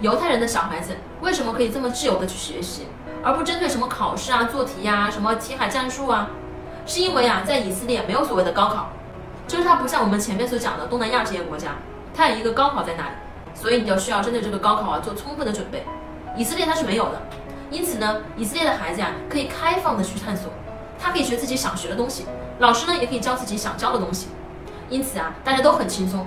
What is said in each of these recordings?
犹太人的小孩子为什么可以这么自由的去学习，而不针对什么考试啊、做题呀、什么题海战术啊？是因为啊，在以色列没有所谓的高考，就是它不像我们前面所讲的东南亚这些国家，它有一个高考在那里，所以你就需要针对这个高考啊做充分的准备。以色列它是没有的，因此呢，以色列的孩子呀可以开放的去探索，他可以学自己想学的东西，老师呢也可以教自己想教的东西，因此啊，大家都很轻松。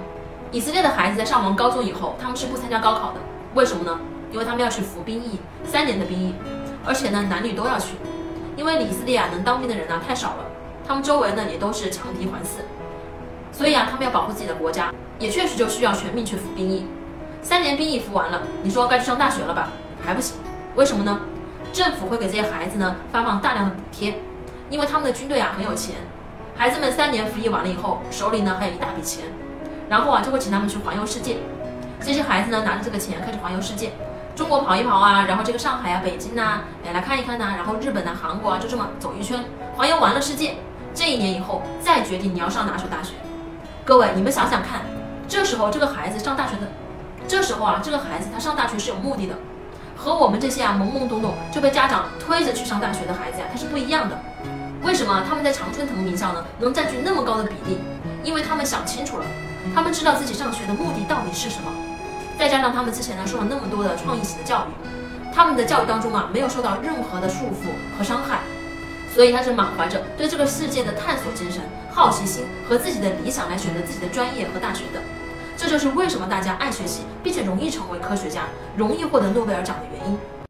以色列的孩子在上完高中以后，他们是不参加高考的，为什么呢？因为他们要去服兵役，三年的兵役，而且呢，男女都要去，因为以色列啊能当兵的人呢太少了，他们周围呢也都是强敌环伺，所以啊，他们要保护自己的国家，也确实就需要全民去服兵役。三年兵役服完了，你说该去上大学了吧？还不行，为什么呢？政府会给这些孩子呢发放大量的补贴，因为他们的军队啊很有钱，孩子们三年服役完了以后，手里呢还有一大笔钱。然后啊，就会请他们去环游世界。这些孩子呢，拿着这个钱开始环游世界，中国跑一跑啊，然后这个上海啊、北京呐，哎来看一看呐，然后日本呐、韩国啊，就这么走一圈，环游完了世界。这一年以后再决定你要上哪所大学。各位，你们想想看，这时候这个孩子上大学的，这时候啊，这个孩子他上大学是有目的的，和我们这些啊懵懵懂懂就被家长推着去上大学的孩子呀，他是不一样的。为什么他们在常春藤名校呢能占据那么高的比例？因为他们想清楚了。他们知道自己上学的目的到底是什么，再加上他们之前呢受了那么多的创意型的教育，他们的教育当中啊没有受到任何的束缚和伤害，所以他是满怀着对这个世界的探索精神、好奇心和自己的理想来选择自己的专业和大学的。这就是为什么大家爱学习，并且容易成为科学家，容易获得诺贝尔奖的原因。